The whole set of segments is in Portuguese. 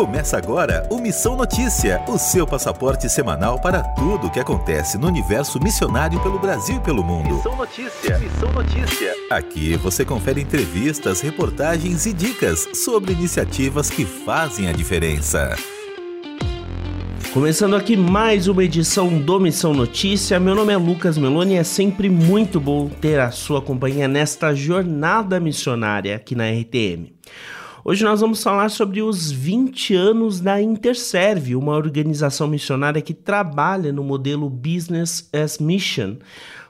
Começa agora o Missão Notícia, o seu passaporte semanal para tudo o que acontece no universo missionário pelo Brasil e pelo mundo. Missão Notícia, Missão Notícia. Aqui você confere entrevistas, reportagens e dicas sobre iniciativas que fazem a diferença. Começando aqui mais uma edição do Missão Notícia. Meu nome é Lucas Meloni e é sempre muito bom ter a sua companhia nesta jornada missionária aqui na RTM. Hoje nós vamos falar sobre os 20 anos da Interserve, uma organização missionária que trabalha no modelo Business as Mission,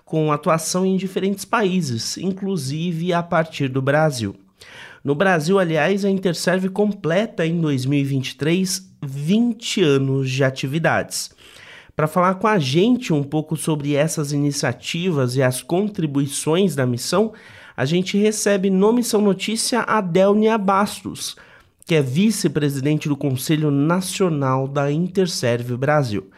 com atuação em diferentes países, inclusive a partir do Brasil. No Brasil, aliás, a Interserve completa em 2023 20 anos de atividades. Para falar com a gente um pouco sobre essas iniciativas e as contribuições da missão, a gente recebe no Missão Notícia a Delnia Bastos, que é vice-presidente do Conselho Nacional da Interserve Brasil.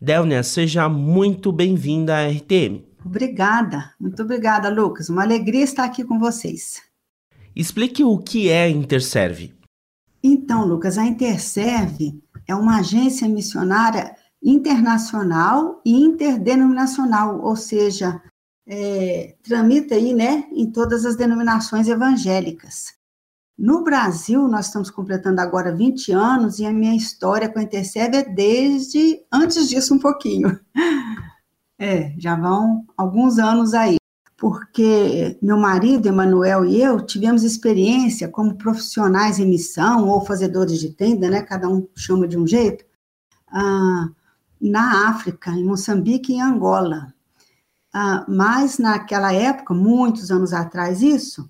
Delnia, seja muito bem-vinda à RTM. Obrigada, muito obrigada, Lucas. Uma alegria estar aqui com vocês. Explique o que é a Interserve. Então, Lucas, a Interserve é uma agência missionária internacional e interdenominacional, ou seja, é, tramita aí, né, em todas as denominações evangélicas. No Brasil, nós estamos completando agora 20 anos e a minha história com a Interserve é desde antes disso um pouquinho. É, já vão alguns anos aí, porque meu marido, Emanuel, e eu tivemos experiência como profissionais em missão ou fazedores de tenda, né, cada um chama de um jeito, ah, na África, em Moçambique e Angola. Ah, mas naquela época, muitos anos atrás, isso,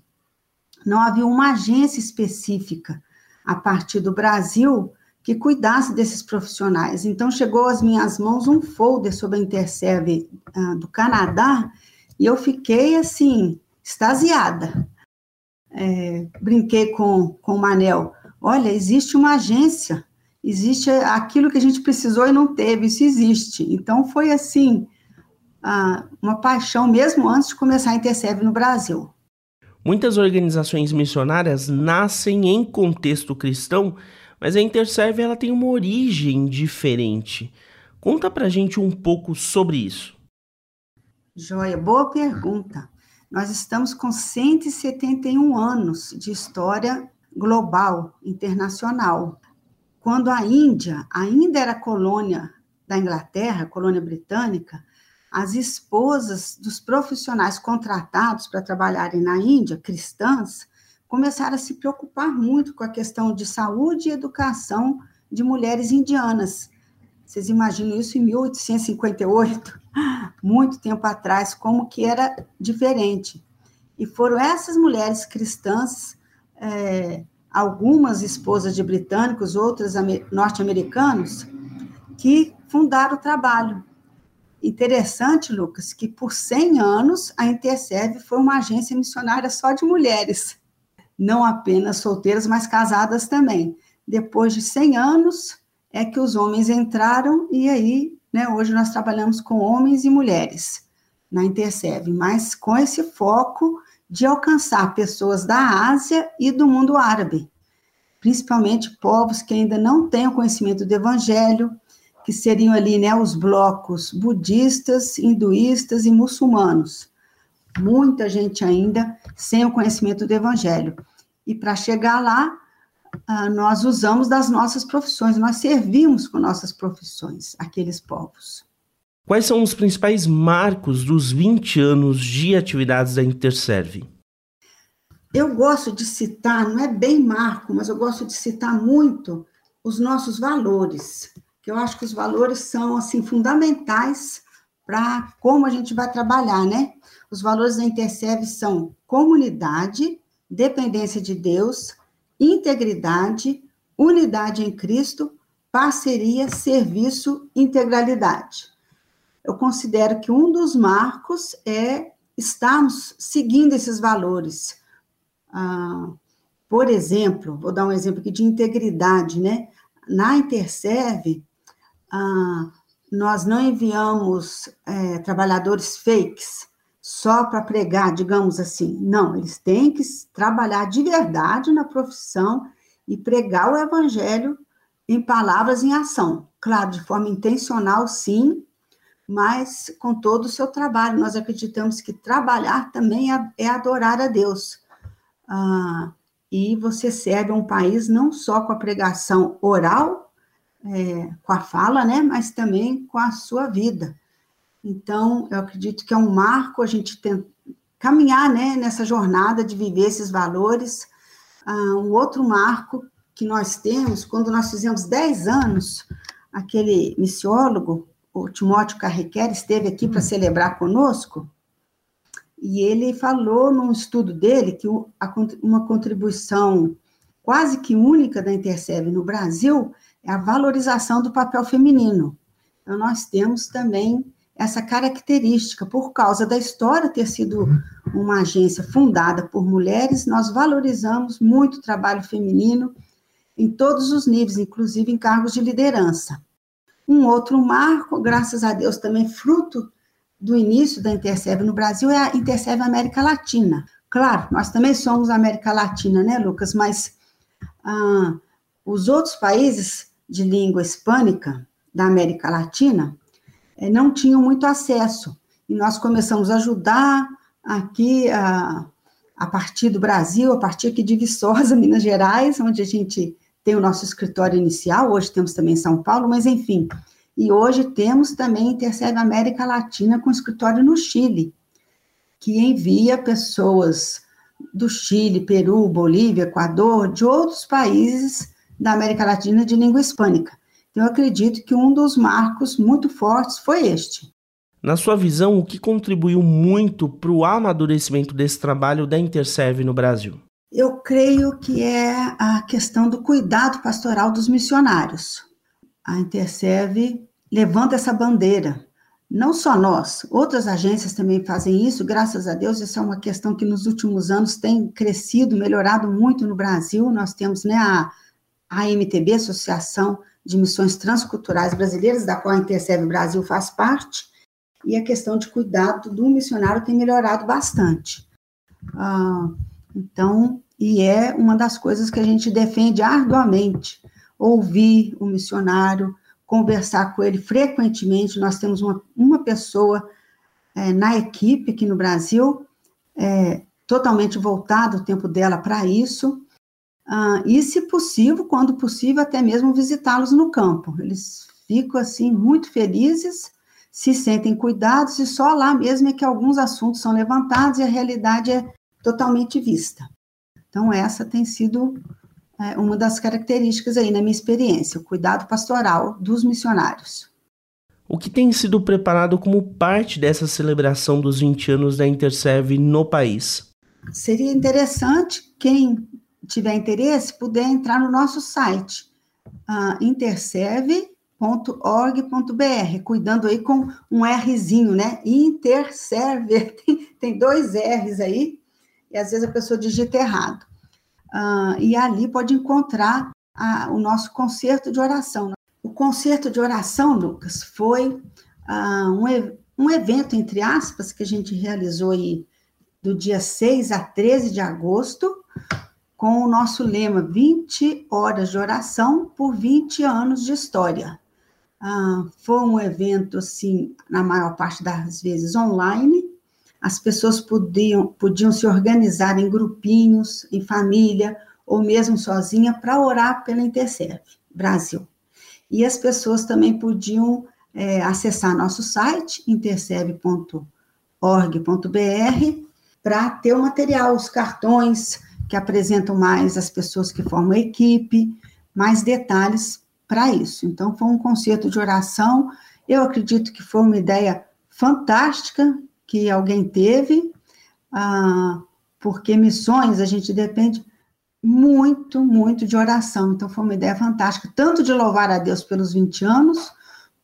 não havia uma agência específica a partir do Brasil que cuidasse desses profissionais. Então, chegou às minhas mãos um folder sobre a Interserve ah, do Canadá e eu fiquei, assim, extasiada. É, brinquei com, com o Manel. Olha, existe uma agência, existe aquilo que a gente precisou e não teve, isso existe. Então, foi assim, uma paixão mesmo antes de começar a Interserve no Brasil. Muitas organizações missionárias nascem em contexto cristão, mas a Interserve ela tem uma origem diferente. Conta pra gente um pouco sobre isso. Joia, boa pergunta. Nós estamos com 171 anos de história global, internacional. Quando a Índia ainda era colônia da Inglaterra, colônia britânica, as esposas dos profissionais contratados para trabalharem na Índia, cristãs, começaram a se preocupar muito com a questão de saúde e educação de mulheres indianas. Vocês imaginam isso em 1858, muito tempo atrás, como que era diferente. E foram essas mulheres cristãs, é, algumas esposas de britânicos, outras norte-americanos, que fundaram o trabalho. Interessante, Lucas, que por 100 anos a Interserve foi uma agência missionária só de mulheres, não apenas solteiras, mas casadas também. Depois de 100 anos é que os homens entraram e aí, né, hoje nós trabalhamos com homens e mulheres na Interserve, mas com esse foco de alcançar pessoas da Ásia e do mundo árabe, principalmente povos que ainda não têm o conhecimento do evangelho, que seriam ali né, os blocos budistas, hinduístas e muçulmanos. Muita gente ainda sem o conhecimento do evangelho. E para chegar lá, ah, nós usamos das nossas profissões, nós servimos com nossas profissões aqueles povos. Quais são os principais marcos dos 20 anos de atividades da Interserve? Eu gosto de citar, não é bem marco, mas eu gosto de citar muito os nossos valores que eu acho que os valores são assim fundamentais para como a gente vai trabalhar, né? Os valores da Interserve são comunidade, dependência de Deus, integridade, unidade em Cristo, parceria, serviço, integralidade. Eu considero que um dos marcos é estarmos seguindo esses valores. Ah, por exemplo, vou dar um exemplo aqui de integridade, né? Na Interserve, ah, nós não enviamos é, trabalhadores fakes só para pregar, digamos assim. Não, eles têm que trabalhar de verdade na profissão e pregar o evangelho em palavras em ação. Claro, de forma intencional, sim, mas com todo o seu trabalho. Nós acreditamos que trabalhar também é, é adorar a Deus. Ah, e você serve um país não só com a pregação oral, é, com a fala, né, mas também com a sua vida. Então, eu acredito que é um marco a gente tem, caminhar né, nessa jornada de viver esses valores. Ah, um outro marco que nós temos, quando nós fizemos 10 anos, aquele missiólogo, o Timóteo Carrequer, esteve aqui para celebrar conosco, e ele falou num estudo dele que uma contribuição quase que única da Intercev no Brasil é a valorização do papel feminino. Então, nós temos também essa característica, por causa da história ter sido uma agência fundada por mulheres, nós valorizamos muito o trabalho feminino em todos os níveis, inclusive em cargos de liderança. Um outro marco, graças a Deus, também fruto do início da Intercev no Brasil é a Intercev América Latina. Claro, nós também somos América Latina, né, Lucas? Mas ah, os outros países de língua hispânica da América Latina eh, não tinham muito acesso. E nós começamos a ajudar aqui a, a partir do Brasil, a partir aqui de Viçosa, Minas Gerais, onde a gente tem o nosso escritório inicial, hoje temos também São Paulo, mas enfim. E hoje temos também Intercebe América Latina com escritório no Chile, que envia pessoas do Chile, Peru, Bolívia, Equador, de outros países da América Latina de língua hispânica. Então, eu acredito que um dos marcos muito fortes foi este. Na sua visão, o que contribuiu muito para o amadurecimento desse trabalho da Interserve no Brasil? Eu creio que é a questão do cuidado pastoral dos missionários. A Interserve levanta essa bandeira. Não só nós, outras agências também fazem isso, graças a Deus, isso é uma questão que nos últimos anos tem crescido, melhorado muito no Brasil. Nós temos né, a, a MTB, Associação de Missões Transculturais Brasileiras, da qual a Interserve Brasil faz parte, e a questão de cuidado do missionário tem melhorado bastante. Ah, então, e é uma das coisas que a gente defende arduamente, ouvir o missionário, conversar com ele frequentemente. Nós temos uma, uma pessoa é, na equipe aqui no Brasil, é, totalmente voltado o tempo dela para isso, ah, e, se possível, quando possível, até mesmo visitá-los no campo. Eles ficam, assim, muito felizes, se sentem cuidados, e só lá mesmo é que alguns assuntos são levantados e a realidade é totalmente vista. Então, essa tem sido é, uma das características aí na minha experiência, o cuidado pastoral dos missionários. O que tem sido preparado como parte dessa celebração dos 20 anos da Interserve no país? Seria interessante quem tiver interesse puder entrar no nosso site uh, interserve.org.br, cuidando aí com um Rzinho, né? Interserve, tem, tem dois R's aí, e às vezes a pessoa digita errado. Uh, e ali pode encontrar a, o nosso concerto de oração. O concerto de oração, Lucas, foi uh, um, um evento, entre aspas, que a gente realizou aí do dia 6 a 13 de agosto, com o nosso lema 20 horas de oração por 20 anos de história. Ah, foi um evento, assim, na maior parte das vezes online, as pessoas podiam, podiam se organizar em grupinhos, em família, ou mesmo sozinha, para orar pela Interserve Brasil. E as pessoas também podiam é, acessar nosso site, interserve.org.br, para ter o material, os cartões que apresentam mais as pessoas que formam a equipe, mais detalhes para isso. Então, foi um concerto de oração. Eu acredito que foi uma ideia fantástica que alguém teve, ah, porque missões a gente depende muito, muito de oração. Então foi uma ideia fantástica, tanto de louvar a Deus pelos 20 anos,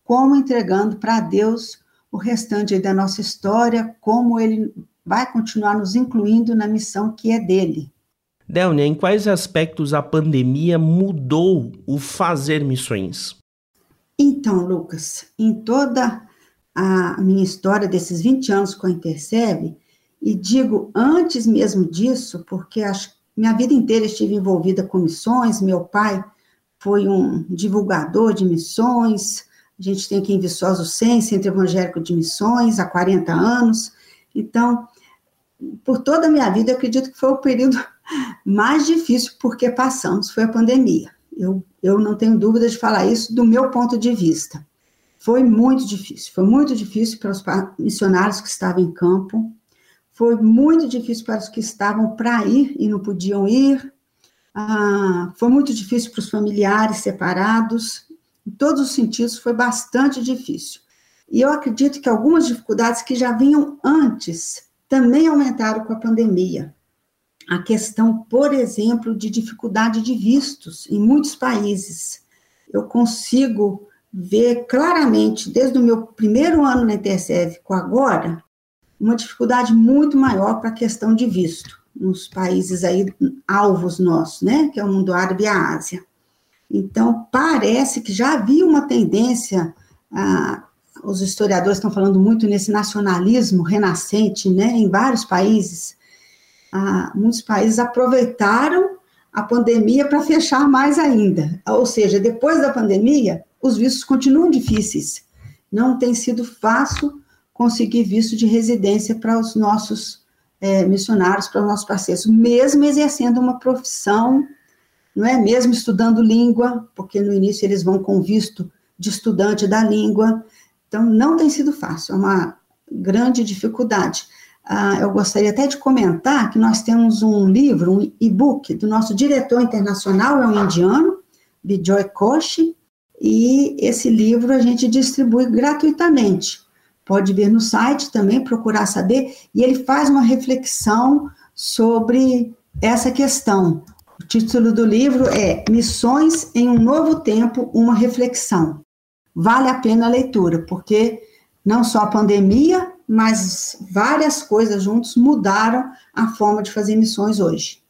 como entregando para Deus o restante da nossa história, como ele vai continuar nos incluindo na missão que é dele. Delnia, em quais aspectos a pandemia mudou o fazer missões? Então, Lucas, em toda a minha história desses 20 anos com a Intercebe, e digo antes mesmo disso, porque acho, minha vida inteira estive envolvida com missões, meu pai foi um divulgador de missões. A gente tem aqui em Viçosa o Centro Evangélico de Missões, há 40 anos. Então, por toda a minha vida, eu acredito que foi o período mais difícil porque passamos, foi a pandemia. Eu, eu não tenho dúvida de falar isso do meu ponto de vista. Foi muito difícil, foi muito difícil para os missionários que estavam em campo, foi muito difícil para os que estavam para ir e não podiam ir, ah, foi muito difícil para os familiares separados, em todos os sentidos foi bastante difícil. E eu acredito que algumas dificuldades que já vinham antes também aumentaram com a pandemia. A questão, por exemplo, de dificuldade de vistos em muitos países. Eu consigo ver claramente, desde o meu primeiro ano na Intersev com agora, uma dificuldade muito maior para a questão de visto nos países aí alvos nossos, né, que é o mundo árabe e a Ásia. Então, parece que já havia uma tendência, ah, os historiadores estão falando muito nesse nacionalismo renascente, né, em vários países. Ah, muitos países aproveitaram a pandemia para fechar mais ainda. Ou seja, depois da pandemia, os vistos continuam difíceis. Não tem sido fácil conseguir visto de residência para os nossos é, missionários, para os nossos parceiros, mesmo exercendo uma profissão, não é? Mesmo estudando língua, porque no início eles vão com visto de estudante da língua. Então, não tem sido fácil, é uma grande dificuldade. Ah, eu gostaria até de comentar que nós temos um livro, um e-book, do nosso diretor internacional, é um indiano, Bijoy Koshi, e esse livro a gente distribui gratuitamente pode ver no site também, procurar saber, e ele faz uma reflexão sobre essa questão. O título do livro é Missões em um Novo Tempo, uma reflexão. Vale a pena a leitura, porque não só a pandemia, mas várias coisas juntos mudaram a forma de fazer missões hoje.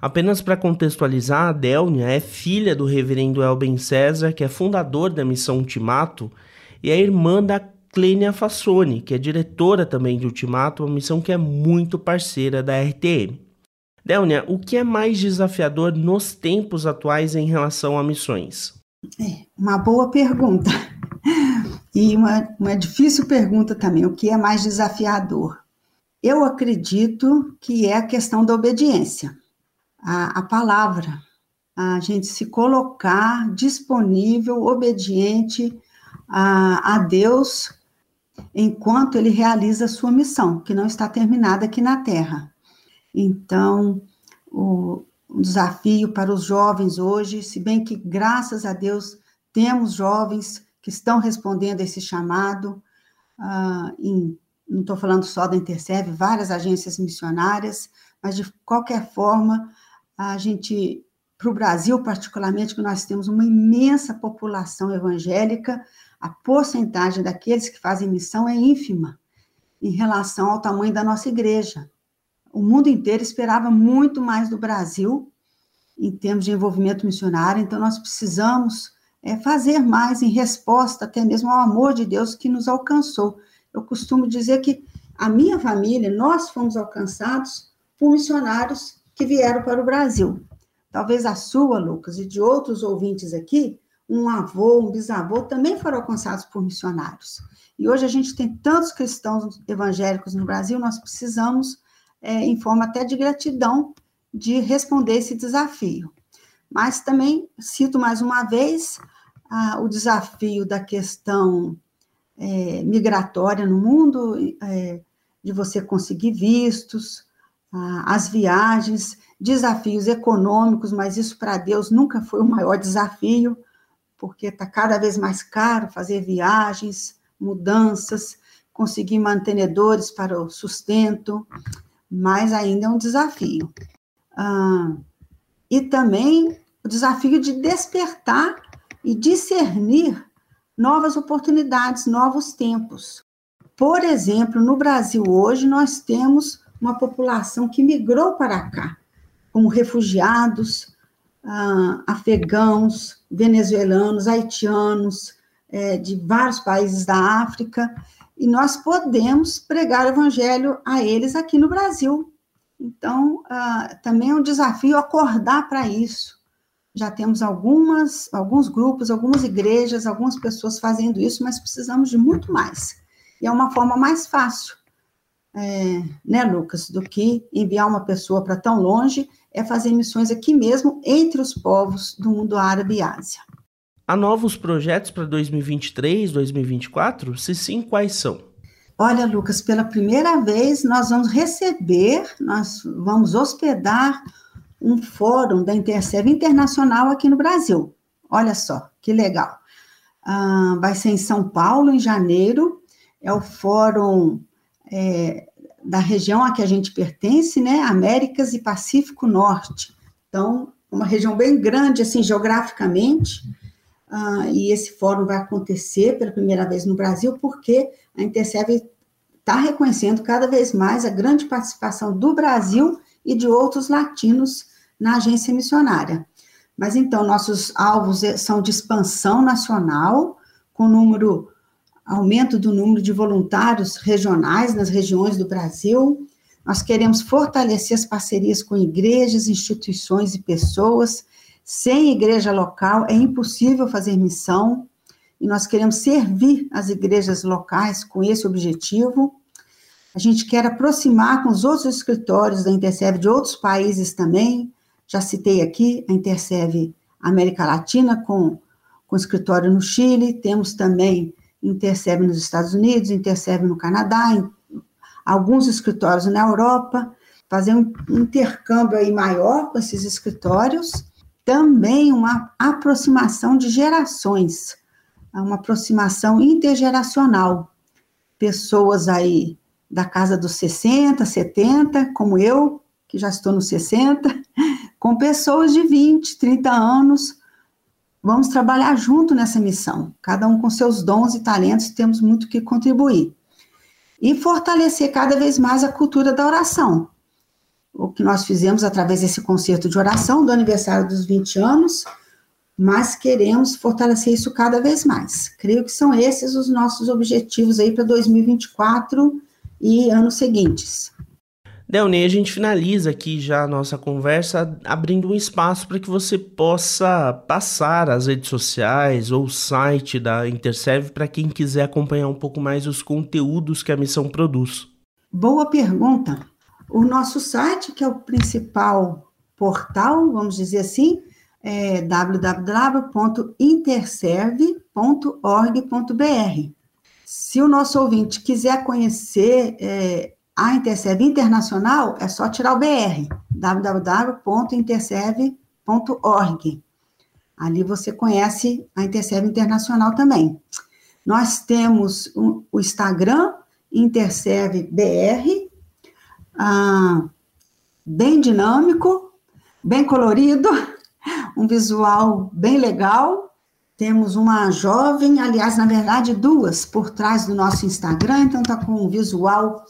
Apenas para contextualizar, a Delnia é filha do reverendo Elben César, que é fundador da missão Ultimato, e é irmã da Clênia Fassoni, que é diretora também de Ultimato, uma missão que é muito parceira da RTM. Delnia, o que é mais desafiador nos tempos atuais em relação a missões? É, uma boa pergunta. E uma, uma difícil pergunta também: o que é mais desafiador? Eu acredito que é a questão da obediência, a, a palavra, a gente se colocar disponível, obediente a, a Deus enquanto ele realiza a sua missão, que não está terminada aqui na Terra. Então, o, o desafio para os jovens hoje, se bem que, graças a Deus, temos jovens que estão respondendo a esse chamado, uh, em, não estou falando só da Interserve, várias agências missionárias, mas de qualquer forma, a gente, para o Brasil particularmente, que nós temos uma imensa população evangélica, a porcentagem daqueles que fazem missão é ínfima em relação ao tamanho da nossa igreja. O mundo inteiro esperava muito mais do Brasil em termos de envolvimento missionário, então nós precisamos é, fazer mais em resposta até mesmo ao amor de Deus que nos alcançou. Eu costumo dizer que a minha família, nós fomos alcançados por missionários que vieram para o Brasil. Talvez a sua, Lucas, e de outros ouvintes aqui, um avô, um bisavô, também foram alcançados por missionários. E hoje a gente tem tantos cristãos evangélicos no Brasil, nós precisamos, é, em forma até de gratidão, de responder esse desafio. Mas também cito mais uma vez a, o desafio da questão é, migratória no mundo, é, de você conseguir vistos, a, as viagens, desafios econômicos, mas isso para Deus nunca foi o maior desafio porque está cada vez mais caro fazer viagens, mudanças, conseguir mantenedores para o sustento, mas ainda é um desafio. Ah, e também o desafio de despertar e discernir novas oportunidades, novos tempos. Por exemplo, no Brasil hoje, nós temos uma população que migrou para cá, como refugiados, ah, afegãos, venezuelanos, haitianos, é, de vários países da África, e nós podemos pregar o evangelho a eles aqui no Brasil. Então, ah, também é um desafio acordar para isso, já temos algumas, alguns grupos, algumas igrejas, algumas pessoas fazendo isso, mas precisamos de muito mais. E é uma forma mais fácil, é, né, Lucas, do que enviar uma pessoa para tão longe, é fazer missões aqui mesmo, entre os povos do mundo árabe e Ásia. Há novos projetos para 2023, 2024? Se sim, quais são? Olha, Lucas, pela primeira vez nós vamos receber, nós vamos hospedar um fórum da Interserve Internacional aqui no Brasil. Olha só, que legal. Ah, vai ser em São Paulo, em janeiro. É o fórum é, da região a que a gente pertence, né? Américas e Pacífico Norte. Então, uma região bem grande, assim, geograficamente. Ah, e esse fórum vai acontecer pela primeira vez no Brasil, porque a Interserve está reconhecendo cada vez mais a grande participação do Brasil e de outros latinos na agência missionária. Mas então, nossos alvos é, são de expansão nacional, com número, aumento do número de voluntários regionais nas regiões do Brasil. Nós queremos fortalecer as parcerias com igrejas, instituições e pessoas. Sem igreja local é impossível fazer missão, e nós queremos servir as igrejas locais com esse objetivo. A gente quer aproximar com os outros escritórios da Interserve de outros países também, já citei aqui a Interserve América Latina com, com escritório no Chile, temos também Interserve nos Estados Unidos, Interserve no Canadá, alguns escritórios na Europa, fazer um intercâmbio aí maior com esses escritórios, também uma aproximação de gerações, uma aproximação intergeracional, pessoas aí da casa dos 60, 70, como eu, que já estou nos 60, com pessoas de 20, 30 anos. Vamos trabalhar junto nessa missão, cada um com seus dons e talentos, temos muito que contribuir. E fortalecer cada vez mais a cultura da oração. O que nós fizemos através desse concerto de oração do aniversário dos 20 anos, mas queremos fortalecer isso cada vez mais. Creio que são esses os nossos objetivos aí para 2024 e anos seguintes. Delney, a gente finaliza aqui já a nossa conversa abrindo um espaço para que você possa passar as redes sociais ou o site da Interserve para quem quiser acompanhar um pouco mais os conteúdos que a missão produz. Boa pergunta. O nosso site, que é o principal portal, vamos dizer assim, é www.interserve.org.br. Se o nosso ouvinte quiser conhecer é, a Interserve Internacional é só tirar o BR, www.interserve.org. Ali você conhece a Interserve Internacional também. Nós temos o Instagram, Interserve BR, ah, bem dinâmico, bem colorido, um visual bem legal. Temos uma jovem, aliás, na verdade, duas por trás do nosso Instagram, então está com um visual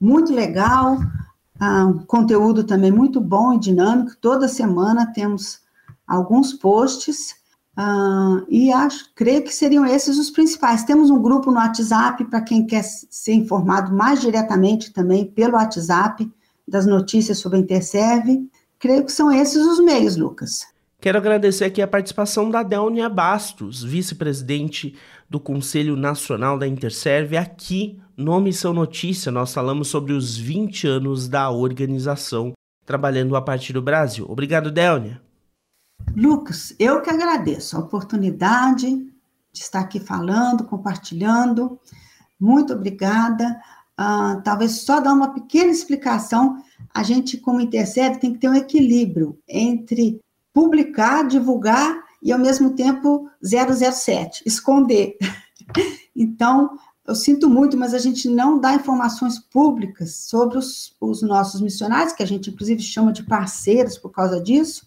muito legal, uh, conteúdo também muito bom e dinâmico. Toda semana temos alguns posts uh, e acho, creio que seriam esses os principais. Temos um grupo no WhatsApp para quem quer ser informado mais diretamente também pelo WhatsApp das notícias sobre a Interserve. Creio que são esses os meios, Lucas. Quero agradecer aqui a participação da Delnia Bastos, vice-presidente do Conselho Nacional da Interserve, aqui no Missão Notícia. Nós falamos sobre os 20 anos da organização trabalhando a partir do Brasil. Obrigado, Delnia. Lucas, eu que agradeço a oportunidade de estar aqui falando, compartilhando. Muito obrigada. Uh, talvez só dar uma pequena explicação. A gente, como Interserve, tem que ter um equilíbrio entre publicar, divulgar e, ao mesmo tempo, 007, esconder. Então, eu sinto muito, mas a gente não dá informações públicas sobre os, os, nossos missionários, que a gente, inclusive, chama de parceiros por causa disso,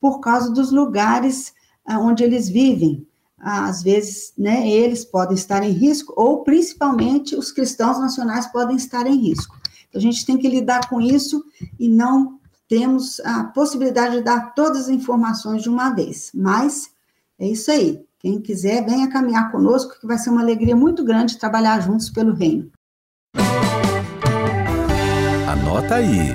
por causa dos lugares ah, onde eles vivem. Às vezes, né, eles podem estar em risco, ou principalmente os cristãos nacionais podem estar em risco. Então, a gente tem que lidar com isso e não temos a possibilidade de dar todas as informações de uma vez. Mas é isso aí. Quem quiser, venha caminhar conosco, que vai ser uma alegria muito grande trabalhar juntos pelo reino. Anota aí.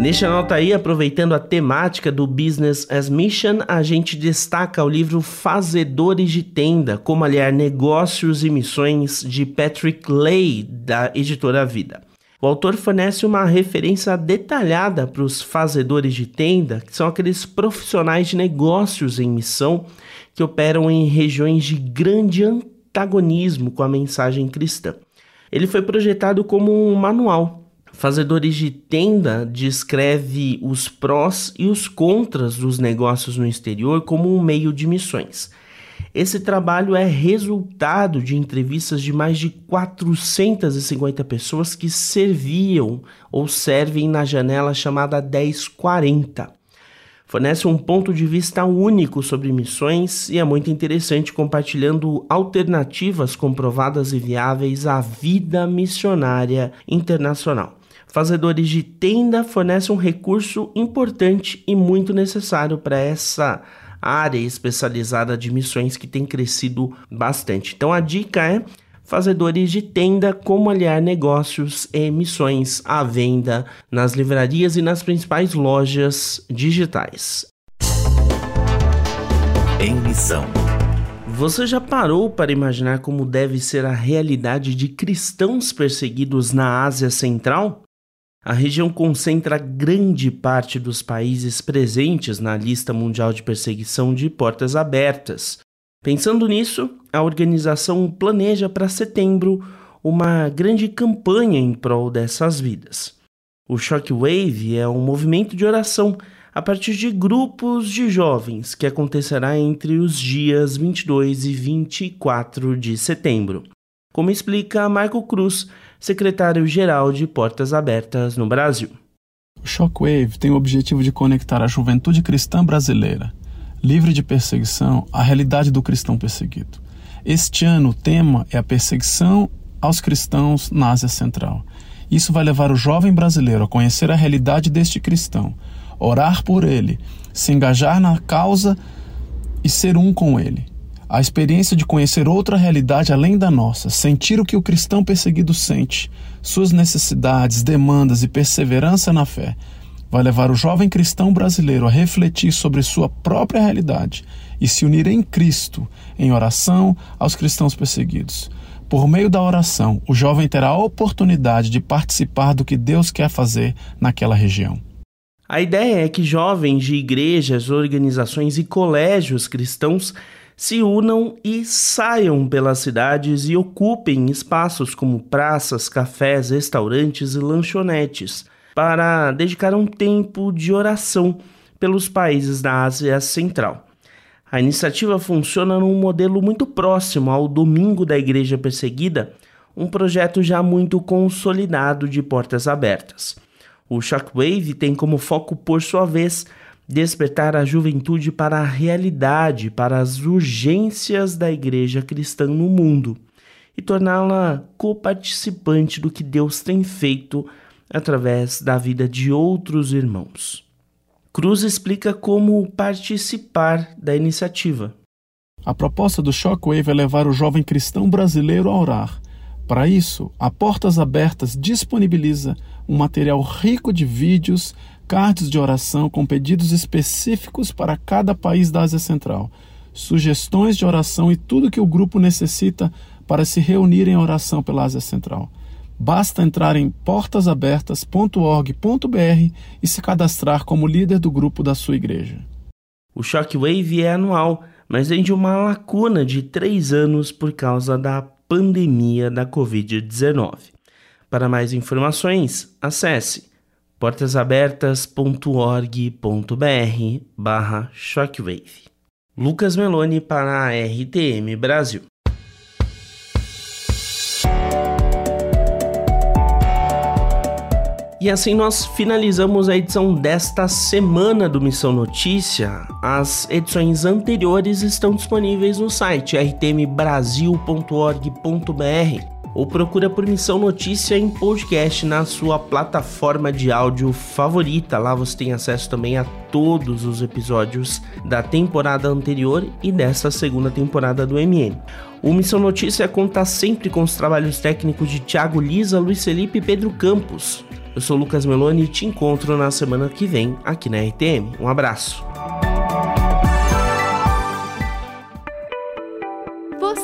Neste nota aí, aproveitando a temática do Business as Mission, a gente destaca o livro Fazedores de Tenda, como aliar negócios e missões de Patrick Lay, da editora Vida. O autor fornece uma referência detalhada para os fazedores de tenda, que são aqueles profissionais de negócios em missão que operam em regiões de grande antagonismo com a mensagem cristã. Ele foi projetado como um manual Fazedores de Tenda descreve os prós e os contras dos negócios no exterior como um meio de missões. Esse trabalho é resultado de entrevistas de mais de 450 pessoas que serviam ou servem na janela chamada 1040. Fornece um ponto de vista único sobre missões e é muito interessante compartilhando alternativas comprovadas e viáveis à vida missionária internacional. Fazedores de tenda fornecem um recurso importante e muito necessário para essa área especializada de missões que tem crescido bastante. Então a dica é fazedores de tenda, como aliar negócios e missões à venda nas livrarias e nas principais lojas digitais. Em missão. Você já parou para imaginar como deve ser a realidade de cristãos perseguidos na Ásia Central? A região concentra grande parte dos países presentes na lista mundial de perseguição de portas abertas. Pensando nisso, a organização planeja para setembro uma grande campanha em prol dessas vidas. O Shockwave é um movimento de oração a partir de grupos de jovens que acontecerá entre os dias 22 e 24 de setembro. Como explica Marco Cruz, secretário-geral de Portas Abertas no Brasil. O Shockwave tem o objetivo de conectar a juventude cristã brasileira, livre de perseguição, à realidade do cristão perseguido. Este ano o tema é a perseguição aos cristãos na Ásia Central. Isso vai levar o jovem brasileiro a conhecer a realidade deste cristão, orar por ele, se engajar na causa e ser um com ele a experiência de conhecer outra realidade além da nossa, sentir o que o cristão perseguido sente, suas necessidades, demandas e perseverança na fé, vai levar o jovem cristão brasileiro a refletir sobre sua própria realidade e se unir em Cristo, em oração aos cristãos perseguidos. Por meio da oração, o jovem terá a oportunidade de participar do que Deus quer fazer naquela região. A ideia é que jovens de igrejas, organizações e colégios cristãos se unam e saiam pelas cidades e ocupem espaços como praças, cafés, restaurantes e lanchonetes para dedicar um tempo de oração pelos países da Ásia Central. A iniciativa funciona num modelo muito próximo ao Domingo da Igreja Perseguida, um projeto já muito consolidado de portas abertas. O Shockwave tem como foco, por sua vez, despertar a juventude para a realidade, para as urgências da igreja cristã no mundo e torná-la coparticipante do que Deus tem feito através da vida de outros irmãos. Cruz explica como participar da iniciativa. A proposta do Shockwave é levar o jovem cristão brasileiro a orar. Para isso, a Portas Abertas disponibiliza um material rico de vídeos, cards de oração com pedidos específicos para cada país da Ásia Central, sugestões de oração e tudo que o grupo necessita para se reunir em oração pela Ásia Central. Basta entrar em portasabertas.org.br e se cadastrar como líder do grupo da sua igreja. O Shockwave é anual, mas vem de uma lacuna de três anos por causa da pandemia da Covid-19. Para mais informações, acesse portasabertas.org.br barra Shockwave. Lucas Meloni para a RTM Brasil. E assim nós finalizamos a edição desta semana do Missão Notícia. As edições anteriores estão disponíveis no site rtmbrasil.org.br ou procura por Missão Notícia em podcast na sua plataforma de áudio favorita. Lá você tem acesso também a todos os episódios da temporada anterior e dessa segunda temporada do MN. O Missão Notícia conta sempre com os trabalhos técnicos de Thiago Lisa, Luiz Felipe e Pedro Campos. Eu sou Lucas Meloni e te encontro na semana que vem aqui na RTM. Um abraço.